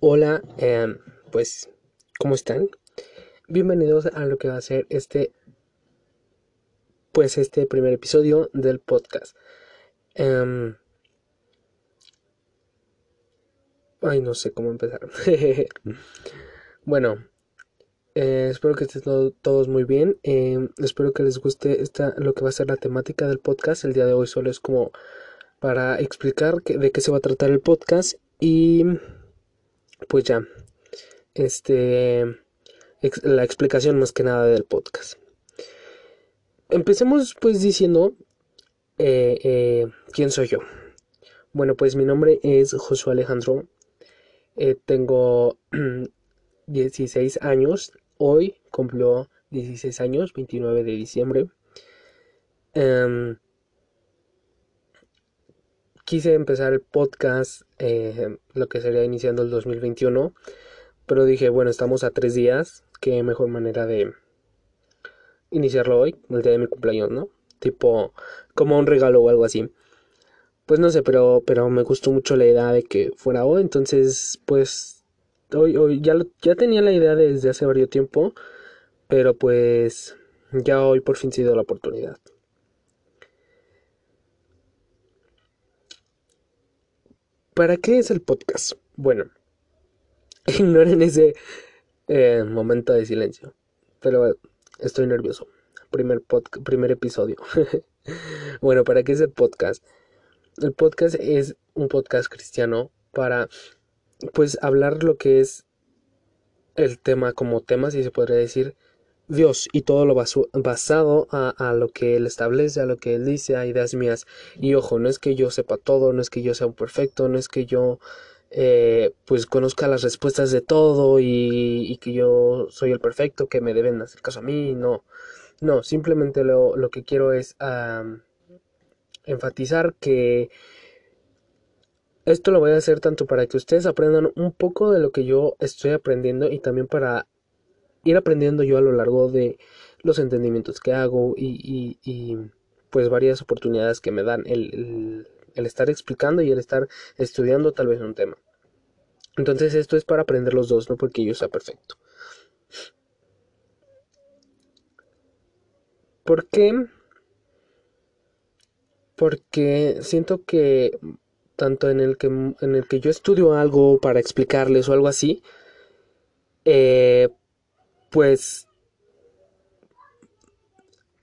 Hola, em, pues, ¿cómo están? Bienvenidos a lo que va a ser este, pues, este primer episodio del podcast. Em, ay, no sé cómo empezar. bueno, eh, espero que estén todos muy bien. Em, espero que les guste esta, lo que va a ser la temática del podcast. El día de hoy solo es como para explicar de qué se va a tratar el podcast y pues ya, este, la explicación más que nada del podcast. Empecemos pues diciendo eh, eh, quién soy yo. Bueno, pues mi nombre es Josué Alejandro. Eh, tengo 16 años. Hoy cumplió 16 años, 29 de diciembre. Em, quise empezar el podcast, eh, lo que sería iniciando el 2021, pero dije, bueno, estamos a tres días, qué mejor manera de iniciarlo hoy, el día de mi cumpleaños, ¿no? Tipo, como un regalo o algo así. Pues no sé, pero, pero me gustó mucho la idea de que fuera hoy, entonces, pues, hoy, hoy ya, ya tenía la idea desde hace varios tiempo, pero pues, ya hoy por fin se dio la oportunidad. ¿Para qué es el podcast? Bueno, ignoren ese eh, momento de silencio. Pero estoy nervioso. Primer, primer episodio. bueno, ¿para qué es el podcast? El podcast es un podcast cristiano para, pues, hablar lo que es el tema como tema, si se podría decir, Dios y todo lo basado a, lo que Él establece, a lo que Él dice, a ideas mías. Y ojo, no es que yo sepa todo, no es que yo sea un perfecto, no es que yo eh, pues conozca las respuestas de todo y, que yo soy el perfecto, que me deben hacer caso a mí, no. No, simplemente lo, lo que quiero es enfatizar que esto lo voy a hacer tanto para que ustedes aprendan un poco de lo que yo estoy aprendiendo y también para ir aprendiendo yo a lo largo de los entendimientos que hago y, pues varias oportunidades que me dan el, el, estar explicando y el estar estudiando tal vez un tema. Entonces esto es para aprender los dos, no porque yo sea perfecto. ¿Por qué? Porque siento que tanto en el que, en el que yo estudio algo para explicarles o algo así, eh, pues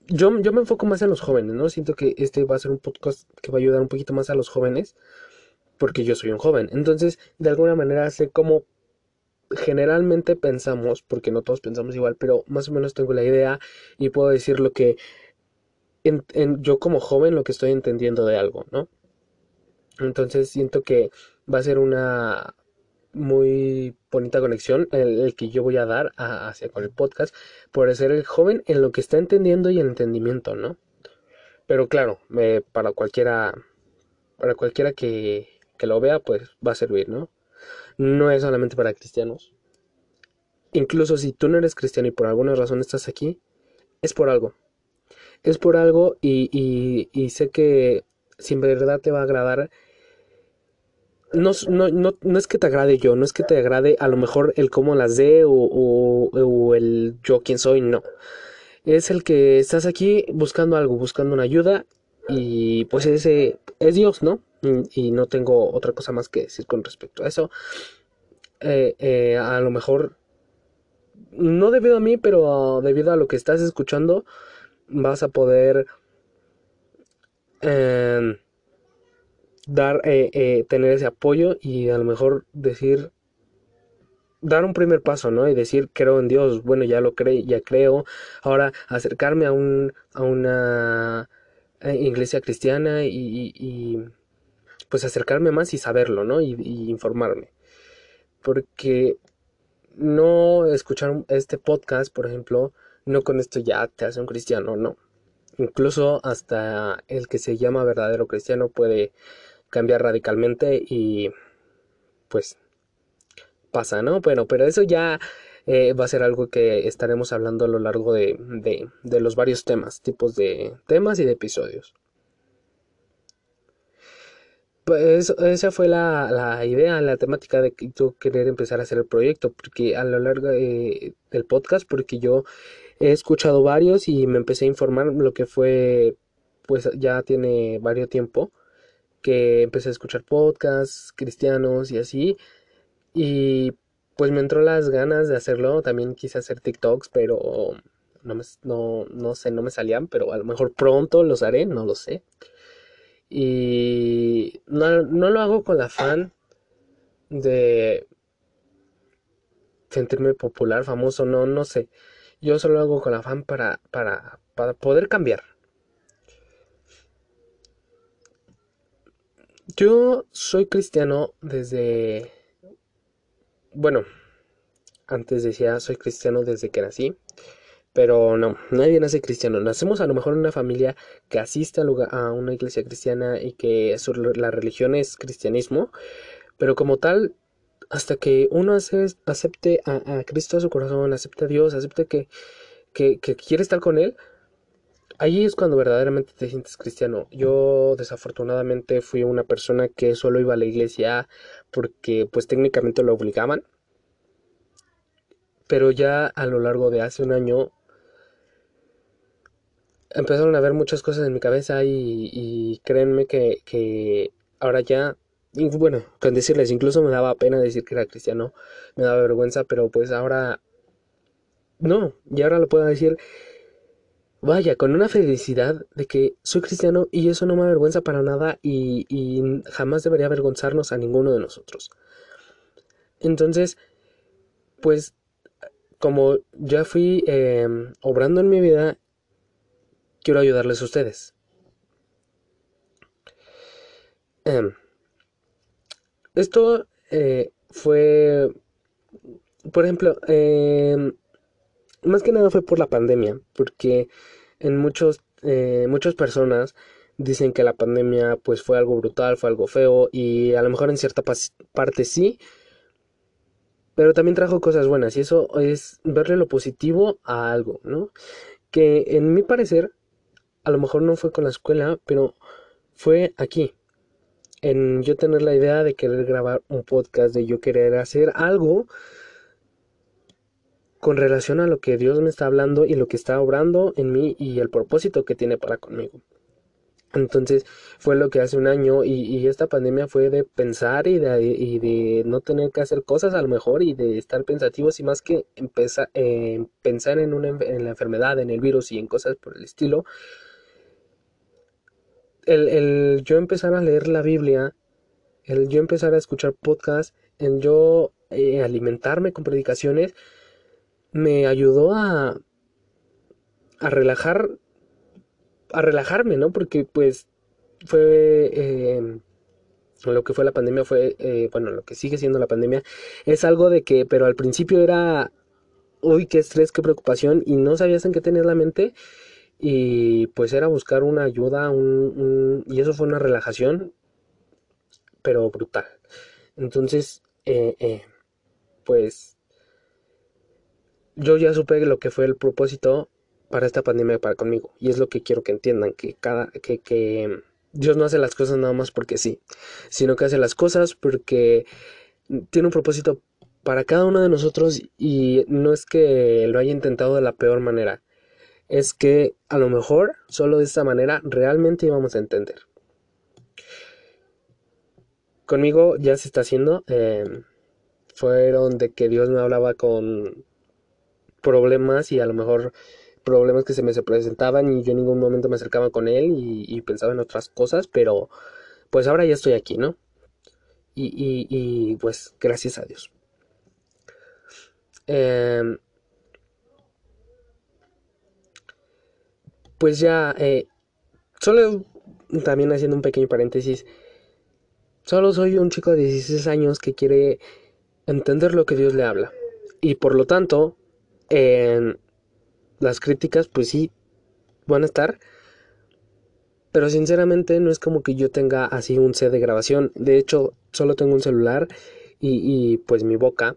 yo, yo me enfoco más en los jóvenes, ¿no? Siento que este va a ser un podcast que va a ayudar un poquito más a los jóvenes, porque yo soy un joven. Entonces, de alguna manera sé cómo generalmente pensamos, porque no todos pensamos igual, pero más o menos tengo la idea y puedo decir lo que en, yo como joven lo que estoy entendiendo de algo, ¿no? Entonces siento que va a ser una muy bonita conexión el, que yo voy a dar hacia con el podcast por ser el joven en lo que está entendiendo y el entendimiento, ¿no? Pero claro, para cualquiera para cualquiera que, que lo vea, pues va a servir, ¿no? No es solamente para cristianos. Incluso si tú no eres cristiano y por alguna razón estás aquí, es por algo. Es por algo y, y, y sé que si en verdad te va a agradar no, no, no, no, es que te agrade yo, no es que te agrade a lo mejor el cómo las dé o, o, el yo quién soy, no. Es el que estás aquí buscando algo, buscando una ayuda y pues ese es Dios, ¿no? Y, no tengo otra cosa más que decir con respecto a eso. Eh, eh, a lo mejor, no debido a mí, pero debido a lo que estás escuchando, vas a poder... Eh, dar, eh, eh, tener ese apoyo y a lo mejor decir, dar un primer paso, ¿no? Y decir, creo en Dios, bueno, ya lo creo, ya creo. Ahora, acercarme a, un, a una eh, iglesia cristiana y, pues acercarme más y saberlo, ¿no? Y, y, informarme. Porque no escuchar este podcast, por ejemplo, no con esto ya te hace un cristiano, no. Incluso hasta el que se llama verdadero cristiano puede cambiar radicalmente y pues pasa, ¿no? Bueno, pero eso ya eh, va a ser algo que estaremos hablando a lo largo de, de, los varios temas, tipos de temas y de episodios. pues esa fue la, idea, la temática de que yo querer empezar a hacer el proyecto, porque a lo largo del podcast, porque yo he escuchado varios y me empecé a informar lo que fue, pues ya tiene varios tiempo que empecé a escuchar podcasts cristianos y así, y pues me entró las ganas de hacerlo, también quise hacer TikToks, pero no, me, no, no sé, no me salían, pero a lo mejor pronto los haré, no lo sé. Y no, no lo hago con la afán de sentirme popular, famoso, no, no sé. Yo solo lo hago con afán para, para, para poder cambiar. Yo soy cristiano desde... Bueno, antes decía soy cristiano desde que nací. Pero no, nadie nace cristiano. Nacemos a lo mejor en una familia que asiste a, una iglesia cristiana y que la religión es cristianismo. Pero como tal, hasta que uno acepte a, Cristo a su corazón, acepte a Dios, acepte que, que quiere estar con Él, ahí es cuando verdaderamente te sientes cristiano. Yo desafortunadamente fui una persona que solo iba a la iglesia porque pues técnicamente lo obligaban. Pero ya a lo largo de hace un año empezaron a ver muchas cosas en mi cabeza y, créanme que, ahora ya, bueno, con decirles, incluso me daba pena decir que era cristiano, me daba vergüenza, pero pues ahora, no, y ahora lo puedo decir, vaya, con una felicidad de que soy cristiano y eso no me avergüenza para nada y, jamás debería avergonzarnos a ninguno de nosotros. Entonces, pues como ya fui em, obrando en mi vida quiero ayudarles a ustedes. Em, esto eh, fue, por ejemplo, em, más que nada fue por la pandemia, porque en muchos, eh, muchas personas dicen que la pandemia pues fue algo brutal, fue algo feo y a lo mejor en cierta parte sí, pero también trajo cosas buenas y eso es verle lo positivo a algo, ¿no? Que en mi parecer a lo mejor no fue con la escuela, pero fue aquí. En yo tener la idea de querer grabar un podcast, de yo querer hacer algo con relación a lo que Dios me está hablando y lo que está obrando en mí y el propósito que tiene para conmigo. Entonces fue lo que hace un año y, esta pandemia fue de pensar y de, no tener que hacer cosas a lo mejor y de estar pensativos y más que empezar, eh, pensar en, una, en la enfermedad, en el virus y en cosas por el estilo, el, yo empezar a leer la Biblia, el yo empezar a escuchar podcasts, el yo eh, alimentarme con predicaciones, me ayudó a, a relajar, a relajarme, ¿no? Porque pues fue... Eh, lo que fue la pandemia fue, eh, bueno, lo que sigue siendo la pandemia, es algo de que, pero al principio era, uy, qué estrés, qué preocupación, y no sabías en qué tener la mente, y pues era buscar una ayuda, un, y eso fue una relajación, pero brutal. Entonces, eh, pues yo ya supe lo que fue el propósito para esta pandemia para conmigo. Y es lo que quiero que entiendan, que cada, que, que Dios no hace las cosas nada más porque sí, sino que hace las cosas porque tiene un propósito para cada uno de nosotros y no es que lo haya intentado de la peor manera es que a lo mejor solo de esta manera realmente íbamos a entender. Conmigo ya se está haciendo. Em, fueron de que Dios me hablaba con problemas y a lo mejor problemas que se me presentaban y yo en ningún momento me acercaba con él y, pensaba en otras cosas, pero pues ahora ya estoy aquí, ¿no? Y, y pues gracias a Dios. Eh, pues ya, eh, solo también haciendo un pequeño paréntesis, solo soy un chico de 16 años que quiere entender lo que Dios le habla. Y por lo tanto, las críticas, pues sí, van a estar. Pero sinceramente no es como que yo tenga así un set de grabación. De hecho, solo tengo un celular y, y pues mi boca,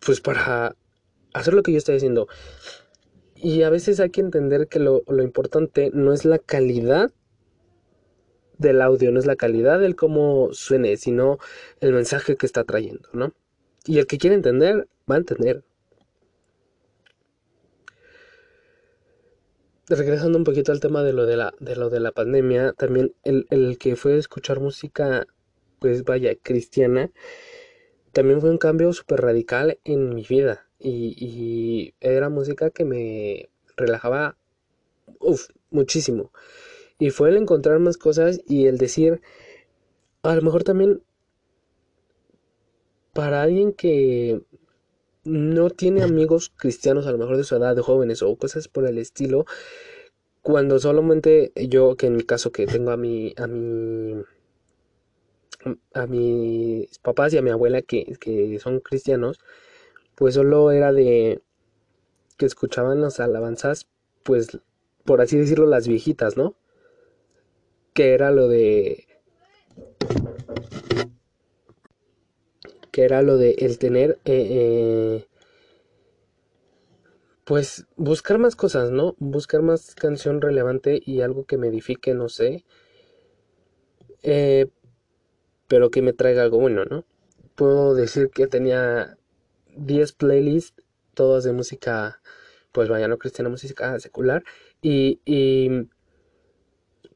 pues para hacer lo que yo estoy haciendo. Y a veces hay que entender que lo, importante no es la calidad del audio, no es la calidad del cómo suene, sino el mensaje que está trayendo, ¿no? Y el que quiere entender, va a entender. Regresando un poquito al tema de lo de la, de lo de la pandemia, también el, el que fue escuchar música, pues vaya, cristiana, también fue un cambio súper radical en mi vida. Y, y, era música que me relajaba, muchísimo. Y fue el encontrar más cosas y el decir, a lo mejor también para alguien que no tiene amigos cristianos, a lo mejor de su edad, de jóvenes o cosas por el estilo, cuando solamente yo, que en mi caso que tengo a mi, a mi, a mis papás y a mi abuela que, que son cristianos, pues solo era de que escuchaban las alabanzas, pues por así decirlo, las viejitas, ¿no? Que era lo de que era lo de el tener, eh, eh, pues buscar más cosas, ¿no? Buscar más canción relevante y algo que me edifique, no sé, eh, pero que me traiga algo bueno, ¿no? Puedo decir que tenía 10 playlists, todas de música, pues vaya, no cristiana, música secular, y, y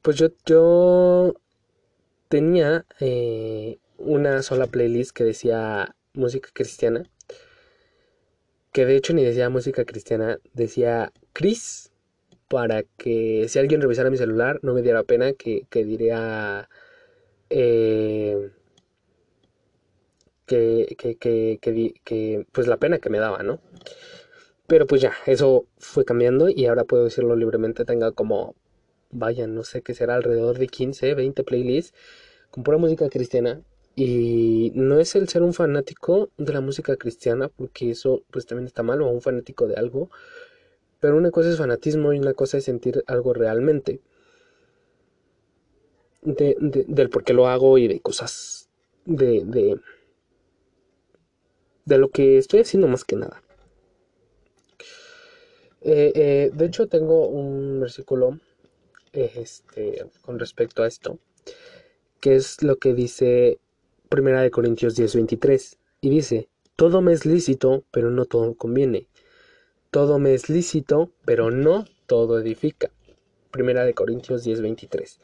pues yo, yo tenía una sola playlist que decía música cristiana. Que de hecho ni decía música cristiana, decía Chris. Para que si alguien revisara mi celular no me diera pena que, que diría eh, que, que, que, que, pues la pena que me daba, ¿no? Pero pues ya, eso fue cambiando y ahora puedo decirlo libremente, tenga como, vaya, no sé qué será, alrededor de 15, 20 playlists con pura música cristiana y no es el ser un fanático de la música cristiana, porque eso pues también está mal, o un fanático de algo. Pero una cosa es fanatismo y una cosa es sentir algo realmente. De, del por qué lo hago y de cosas de, de, de lo que estoy haciendo más que nada. Eh, eh, de hecho tengo un versículo este, con respecto a esto, que es lo que dice Primera de Corintios 10:23, y dice, todo me es lícito, pero no todo conviene. Todo me es lícito, pero no todo edifica. Primera de Corintios 10:23.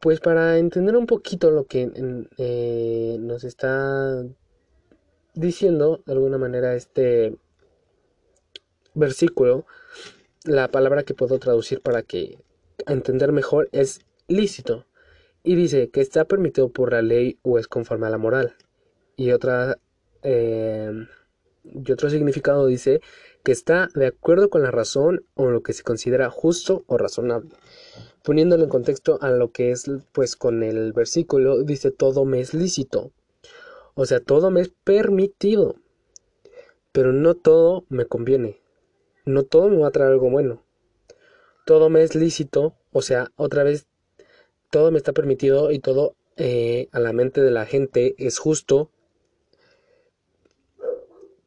Pues para entender un poquito lo que eh, nos está diciendo de alguna manera este versículo, la palabra que puedo traducir para que entender mejor es lícito y dice que está permitido por la ley o es conforme a la moral. Y otra em, y otro significado dice que está de acuerdo con la razón o lo que se considera justo o razonable. Poniéndolo en contexto a lo que es pues con el versículo dice todo me es lícito. O sea, todo me es permitido. Pero no todo me conviene. No todo me va a traer algo bueno. Todo me es lícito, o sea, otra vez todo me está permitido y todo eh, a la mente de la gente es justo,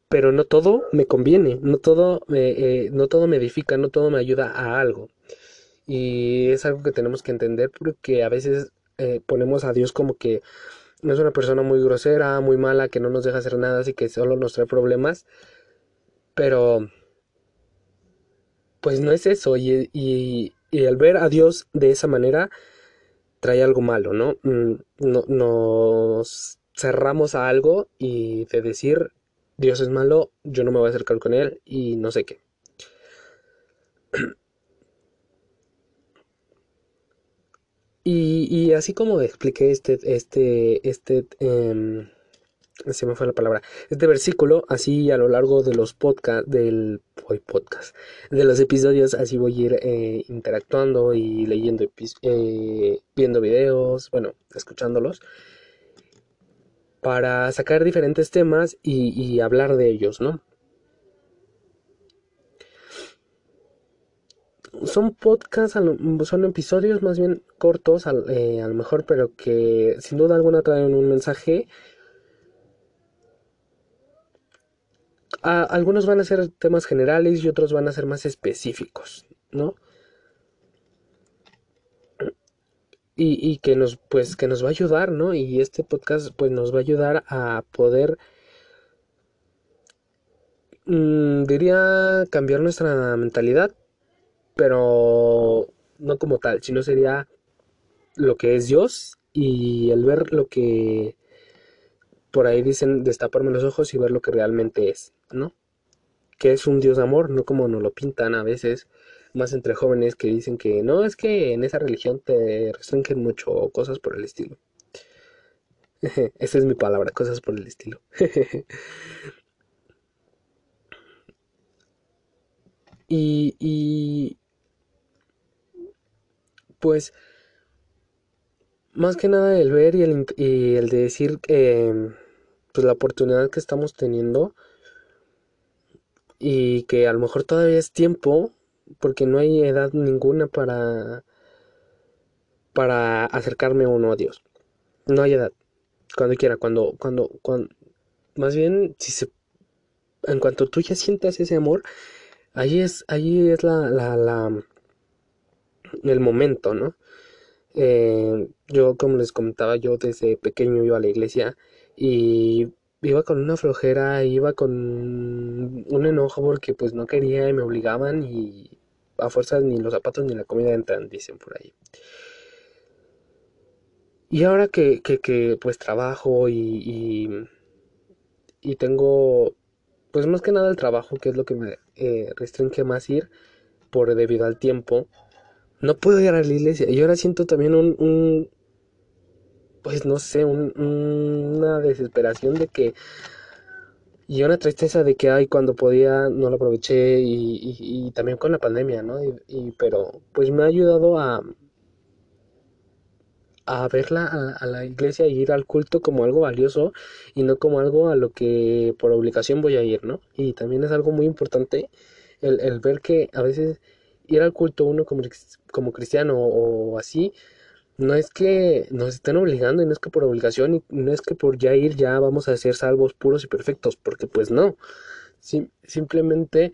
pero no todo me conviene, no todo, eh, no todo me edifica, no todo me ayuda a algo. Y es algo que tenemos que entender porque a veces eh, ponemos a Dios como que no es una persona muy grosera, muy mala, que no nos deja hacer nada, así que solo nos trae problemas. Pero, pues no es eso. Y, al ver a Dios de esa manera, trae algo malo, ¿no? Mm, ¿no? Nos cerramos a algo y de decir, Dios es malo, yo no me voy a acercar con él y no sé qué. Y, así como expliqué este, este, este, eh, se me fue la palabra, este versículo, así a lo largo de los podcasts, del podcast, de los episodios, así voy a ir eh, interactuando y leyendo, eh, viendo videos, bueno, escuchándolos, para sacar diferentes temas y, hablar de ellos, ¿no? son podcasts, son episodios más bien cortos, eh, a lo mejor, pero que sin duda alguna traen un mensaje algunos van a ser temas generales y otros van a ser más específicos, ¿no? y, que nos pues que nos va a ayudar, ¿no? Y este podcast pues nos va a ayudar a poder mm, diría cambiar nuestra mentalidad, pero no como tal, sino sería lo que es Dios y el ver lo que por ahí dicen destaparme los ojos y ver lo que realmente es, ¿no? Que es un Dios de amor, no como nos lo pintan a veces, más entre jóvenes que dicen que no, es que en esa religión te restringen mucho o cosas por el estilo. Esa es mi palabra, cosas por el estilo. y, y pues más que nada el ver y el, y el de decir que pues la oportunidad que estamos teniendo y que a lo mejor todavía es tiempo porque no hay edad ninguna para para acercarme uno a Dios. No hay edad. Cuando quiera, cuando cuando cuando más bien si se en cuanto tú ya sientas ese amor, ahí es ahí es la la, la el momento, ¿no? Eh, yo, como les comentaba, yo desde pequeño iba a la iglesia y iba con una flojera, iba con un enojo porque pues no quería y me obligaban y a fuerzas ni los zapatos ni la comida entran, dicen por ahí. Y ahora que, que, pues trabajo y, y, tengo pues más que nada el trabajo, que es lo que me eh, restringe más ir por debido al tiempo, no puedo ir a la iglesia. Y ahora siento también un, pues no sé, una desesperación de que, y una tristeza de que, ay, cuando podía no lo aproveché y, también con la pandemia, ¿no? Y, pero pues me ha ayudado a, a verla a, la iglesia y ir al culto como algo valioso y no como algo a lo que por obligación voy a ir, ¿no? Y también es algo muy importante el, el ver que a veces ir al culto uno como, como cristiano o así, no es que nos estén obligando y no es que por obligación y no es que por ya ir ya vamos a ser salvos puros y perfectos, porque pues no. simplemente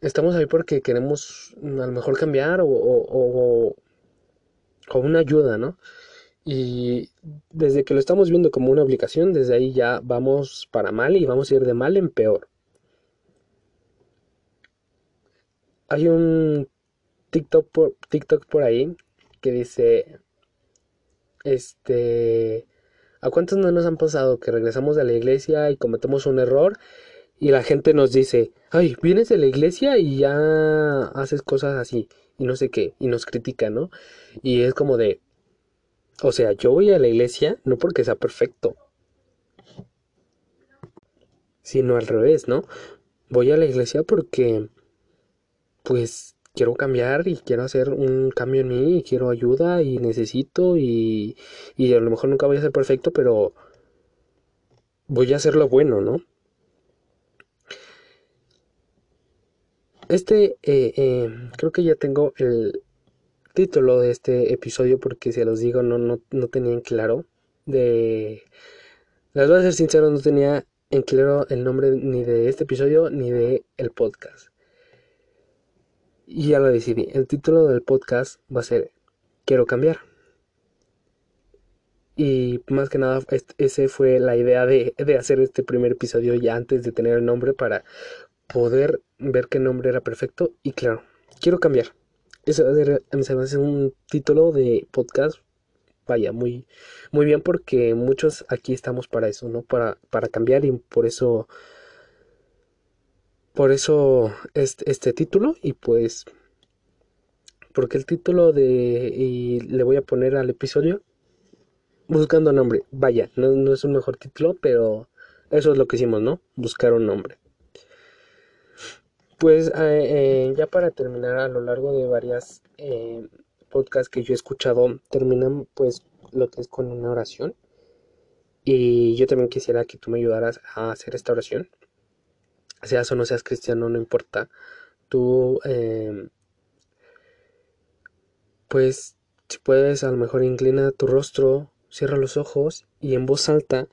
estamos ahí porque queremos mm, a lo mejor cambiar o, o, o, una ayuda, ¿no? Y desde que lo estamos viendo como una obligación, desde ahí ya vamos para mal y vamos a ir de mal en peor. Hay un TikTok por, TikTok por ahí que dice, este, ¿a cuántos no nos han pasado que regresamos de la iglesia y cometemos un error y la gente nos dice, ay, vienes de la iglesia y ya haces cosas así y no sé qué, y nos critica, ¿no? Y es como de, o sea, yo voy a la iglesia no porque sea perfecto, sino al revés, ¿no? Voy a la iglesia porque, pues, quiero cambiar y quiero hacer un cambio en mí y quiero ayuda y necesito y, y a lo mejor nunca voy a ser perfecto, pero voy a hacer lo bueno, ¿no? Este, eh, eh, creo que ya tengo el título de este episodio porque si los digo no, no, no tenía en claro. De... Les voy a ser sincero, no tenía en claro el nombre ni de este episodio ni de el podcast. Y ya lo decidí. El título del podcast va a ser Quiero cambiar. Y más que nada, esa fue la idea de, hacer este primer episodio ya antes de tener el nombre para poder ver qué nombre era perfecto. Y claro, quiero cambiar. Ese va a ser, un título de podcast. Vaya, muy, muy bien porque muchos aquí estamos para eso, ¿no? Para, para cambiar y por eso por eso este, este título y pues porque el título de y le voy a poner al episodio buscando nombre. Vaya no, es un mejor título pero eso es lo que hicimos no buscar un nombre. Pues eh, eh, ya para terminar a lo largo de varias eh, podcasts que yo he escuchado terminan pues lo que es con una oración. Y yo también quisiera que tú me ayudaras a hacer esta oración seas o no seas cristiano, no importa. Tú, em, pues, si puedes, a lo mejor inclina tu rostro, cierra los ojos y en voz alta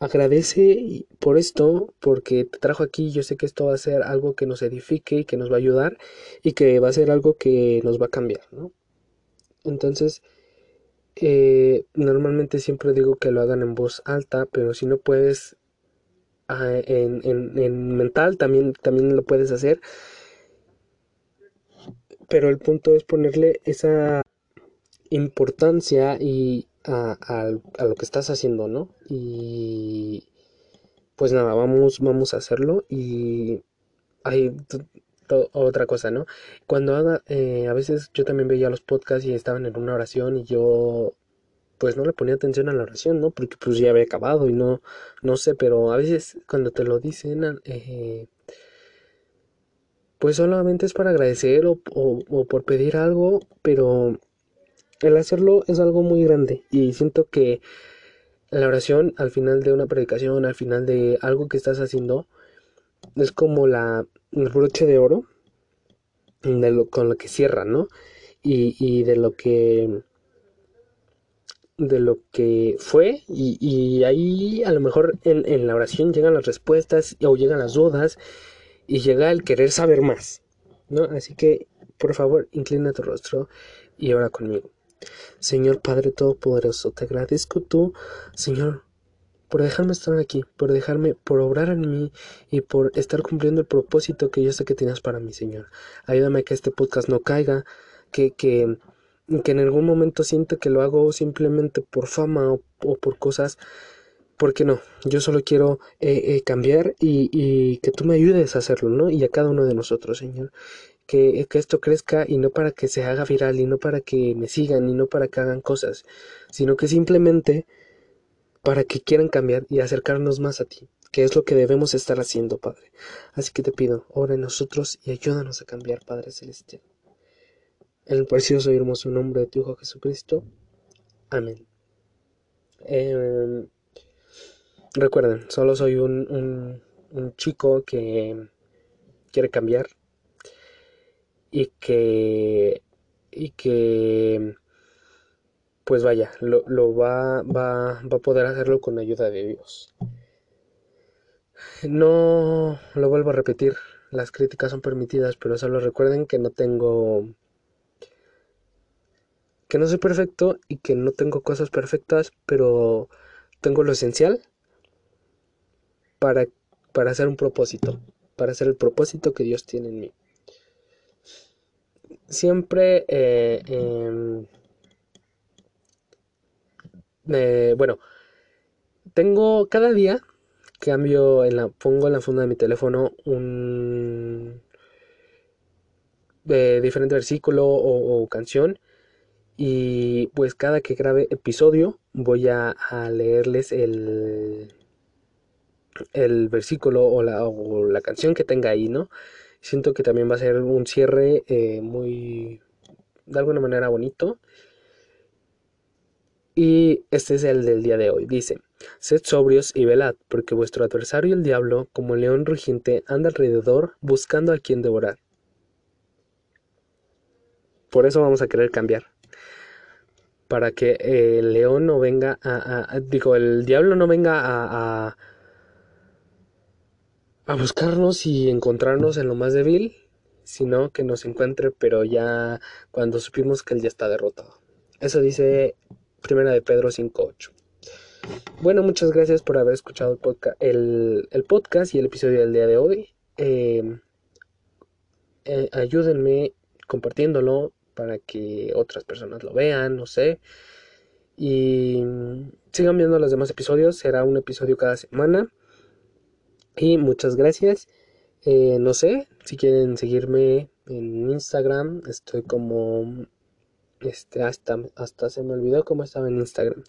agradece por esto, porque te trajo aquí. Yo sé que esto va a ser algo que nos edifique y que nos va a ayudar y que va a ser algo que nos va a cambiar, ¿no? Entonces, eh, normalmente siempre digo que lo hagan en voz alta, pero si no puedes ah, en, en, mental también, también lo puedes hacer. Pero el punto es ponerle esa importancia y a, a, lo que estás haciendo, ¿no? Y pues nada, vamos, vamos a hacerlo y hay otra cosa, ¿no? Cuando haga, eh, a veces yo también veía los podcasts y estaban en una oración y yo pues no le ponía atención a la oración, ¿no? Porque pues ya había acabado y no, no sé, pero a veces cuando te lo dicen, eh, pues solamente es para agradecer o, o por pedir algo, pero el hacerlo es algo muy grande y siento que la oración al final de una predicación, al final de algo que estás haciendo, es como la, el broche de oro de lo, con lo que cierra, ¿no? Y, y, de lo que de lo que fue y, y ahí a lo mejor en, en, la oración llegan las respuestas o llegan las dudas y llega el querer saber más, ¿no? Así que por favor inclina tu rostro y ora conmigo. Señor Padre Todopoderoso, te agradezco tú, Señor, por dejarme estar aquí, por dejarme, por obrar en mí y por estar cumpliendo el propósito que yo sé que tienes para mí, Señor. Ayúdame a que este podcast no caiga, que, que, que en algún momento siente que lo hago simplemente por fama o, por cosas porque no, yo solo quiero eh, eh, cambiar y, que tú me ayudes a hacerlo, ¿no? Y a cada uno de nosotros, Señor que, esto crezca y no para que se haga viral y no para que me sigan y no para que hagan cosas, sino que simplemente para que quieran cambiar y acercarnos más a ti, que es lo que debemos estar haciendo, Padre. Así que te pido, ora en nosotros y ayúdanos a cambiar, Padre Celestial. El precioso y hermoso nombre de tu Hijo Jesucristo. Amén. Em, recuerden, solo soy un, un chico que quiere cambiar, y que y que pues vaya lo, lo va, va, va a poder hacerlo con ayuda de Dios no lo vuelvo a repetir las críticas son permitidas pero solo recuerden que no tengo que no soy perfecto y que no tengo cosas perfectas pero tengo lo esencial para para hacer un propósito para hacer el propósito que Dios tiene en mí. Siempre, eh, em, eh, bueno, tengo cada día, cambio en la, pongo en la funda de mi teléfono un eh, diferente versículo o, canción y pues cada que grabe episodio voy a, leerles el el versículo o la, o la canción que tenga ahí, ¿no? Siento que también va a ser un cierre eh, muy, de alguna manera bonito. Y este es el del día de hoy. Dice, sed sobrios y velad, porque vuestro adversario el diablo, como león rugiente, anda alrededor buscando a quien devorar. Por eso vamos a querer cambiar. Para que el león no venga a, digo, el diablo no venga a a buscarnos y encontrarnos en lo más débil, sino que nos encuentre, pero ya cuando supimos que él ya está derrotado. Eso dice Primera de Pedro 5.8. Bueno, muchas gracias por haber escuchado el, podcast, el, podcast y el episodio del día de hoy. Em, eh, ayúdenme compartiéndolo para que otras personas lo vean, no sé. Y sigan viendo los demás episodios. Será un episodio cada semana. Y muchas gracias. Eh, no sé si quieren seguirme en Instagram. Estoy como. Este, hasta, hasta se me olvidó cómo estaba en Instagram.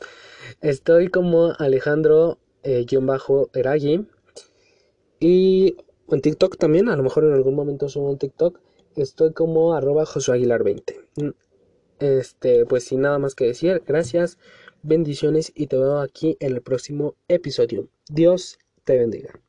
Estoy como Alejandro-Eragi. Eh, y en TikTok también. A lo mejor en algún momento subo un TikTok. Estoy como arroba Aguilar 20. Este, pues sin nada más que decir. Gracias. Bendiciones y te veo aquí en el próximo episodio. Dios te bendiga.